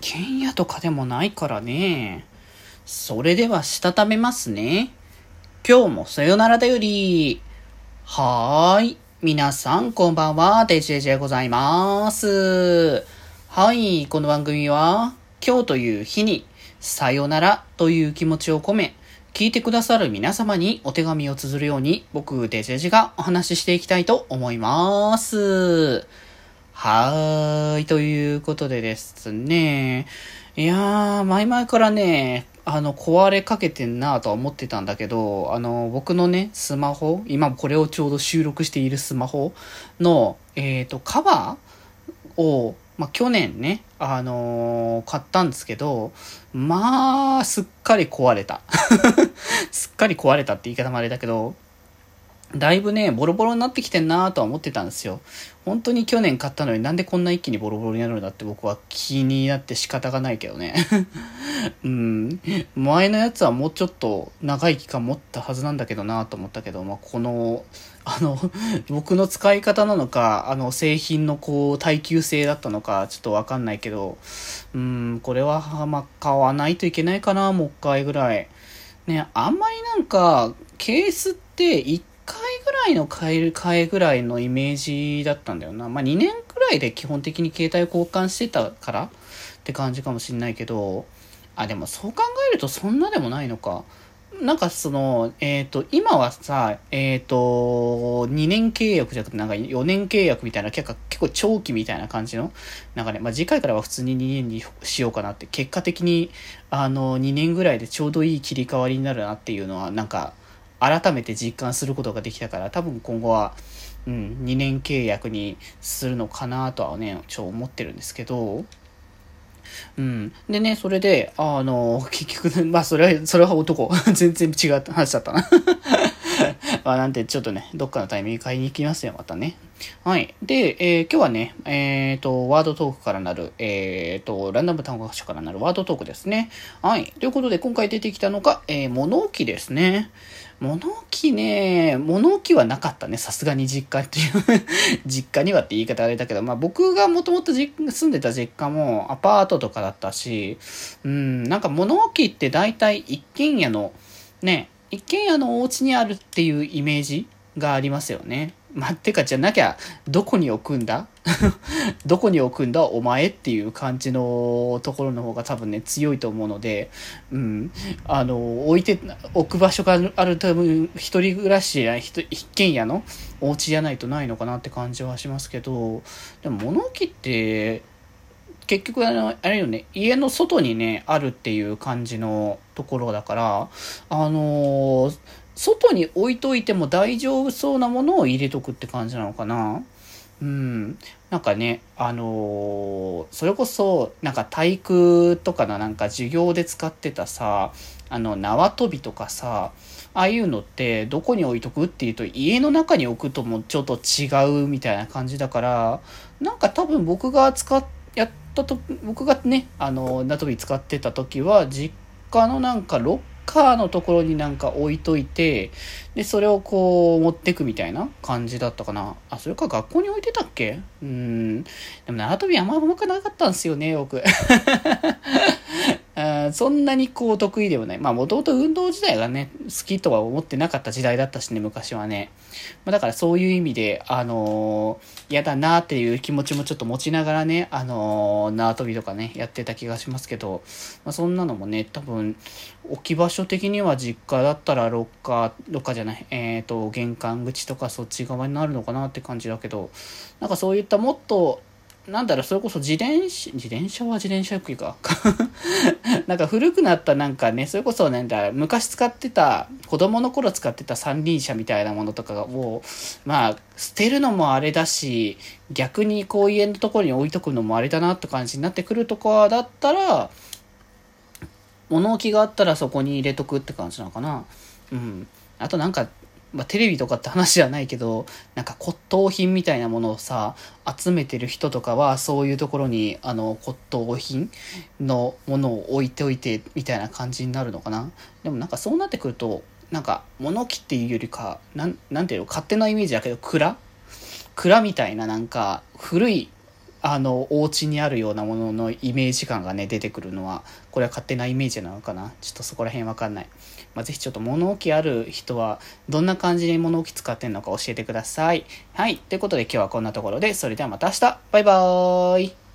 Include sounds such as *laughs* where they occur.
軒家とかでもないからね。それでは、したためますね。今日もさよならだより。はーい。皆さん、こんばんは。デジェジェございます。はい。この番組は、今日という日に、さよならという気持ちを込め、聞いてくださる皆様にお手紙を綴るように、僕、デジェジがお話ししていきたいと思います。はーい、ということでですね。いやー、前々からね、あの、壊れかけてんなとは思ってたんだけど、あの、僕のね、スマホ、今これをちょうど収録しているスマホの、えっ、ー、と、カバーを、まあ、去年ね、あのー、買ったんですけど、まあ、すっかり壊れた。*laughs* すっかり壊れたって言い方もあれだけど、だいぶね、ボロボロになってきてんなとは思ってたんですよ。本当に去年買ったのになんでこんな一気にボロボロになるんだって僕は気になって仕方がないけどね。*laughs* うん。前のやつはもうちょっと長い期間持ったはずなんだけどなと思ったけど、まあ、この、あの、*laughs* 僕の使い方なのか、あの、製品のこう、耐久性だったのか、ちょっとわかんないけど、うん、これは、まあ、買わないといけないかな、もう一回ぐらい。ね、あんまりなんか、ケースって一ぐらいの買える、買えぐらいのイメージだったんだよな。まあ、2年くらいで基本的に携帯交換してたからって感じかもしんないけど、あ、でもそう考えるとそんなでもないのか。なんかその、えっ、ー、と、今はさ、えっ、ー、と、2年契約じゃなくて、なんか4年契約みたいな、結構、結構長期みたいな感じの、なんかね、まあ、次回からは普通に2年にしようかなって、結果的に、あの、2年ぐらいでちょうどいい切り替わりになるなっていうのは、なんか、改めて実感することができたから、多分今後は、うん、2年契約にするのかなとはね、ちょ思ってるんですけど、うん。でね、それで、あの、結局、まあ、それは、それは男。*laughs* 全然違った話だったなまあ、なんて、ちょっとね、どっかのタイミング買いに行きますよ、またね。はい。で、えー、今日はね、えっ、ー、と、ワードトークからなる、えっ、ー、と、ランダム単語学習からなるワードトークですね。はい。ということで、今回出てきたのが、えー、物置ですね。物置ね、物置はなかったね。さすがに実家っていう *laughs* 実家にはって言い方あれだけど、まあ僕がもともと住んでた実家もアパートとかだったし、うん、なんか物置って大体一軒家の、ね、一軒家のお家にあるっていうイメージがありますよね。まあ、てか、じゃなきゃ、どこに置くんだ？*laughs* どこに置くんだ？お前っていう感じのところの方が多分ね、強いと思うので、うん。あの、置いて、置く場所がある多分、一人暮らしや一軒家のお家じゃないとないのかなって感じはしますけど、でも物置って、結局あの、あれよね、家の外にね、あるっていう感じのところだから、あのー外に置いといても大丈夫そうなものを入れとくって感じなのかなうん。なんかね、あのー、それこそ、なんか体育とかのなんか授業で使ってたさ、あの、縄跳びとかさ、ああいうのってどこに置いとくっていうと家の中に置くともちょっと違うみたいな感じだから、なんか多分僕が使っ、やったと、僕がね、あの、縄跳び使ってた時は実家のなんかロッカーのところになんか置いといて、で、それをこう持ってくみたいな感じだったかな。あ、それか学校に置いてたっけ？うん。でも縄跳びあんまうまくなかったんですよね、僕。そんなにこう得意ではない。まあもともと運動自体がね、好きとは思ってなかった時代だったしね、昔はね。まあ、だからそういう意味で、あのー、嫌だなっていう気持ちもちょっと持ちながらね、あのー、縄跳びとかね、やってた気がしますけど、まあ、そんなのもね、多分、置き場所的には実家だったらロッカー、ロッカーじゃない、えっ、ー、と、玄関口とかそっち側になるのかなって感じだけど、なんかそういったもっとなんだろう、それこそ自転車、自転車は自転車よくか。*laughs* なんか古くなったなんかね、それこそなんだ、昔使ってた、子供の頃使ってた三輪車みたいなものとかを、まあ、捨てるのもあれだし、逆にこう家のところに置いとくのもあれだなって感じになってくるとかだったら、物置があったらそこに入れとくって感じなのかな。うん。あとなんか、まあ、テレビとかって話じゃないけど、なんか骨董品みたいなものをさ、集めてる人とかは、そういうところに、あの、骨董品のものを置いておいて、みたいな感じになるのかな。でもなんかそうなってくると、なんか物置っていうよりか、なん、なんていうの、勝手なイメージだけど、蔵？蔵みたいななんか、古いあの、お家にあるようなもののイメージ感がね、出てくるのは、これは勝手なイメージなのかな？ちょっとそこら辺わかんない。まあ、ぜひちょっと物置ある人は、どんな感じで物置使ってんのか教えてください。はい。ということで今日はこんなところで、それではまた明日バイバーイ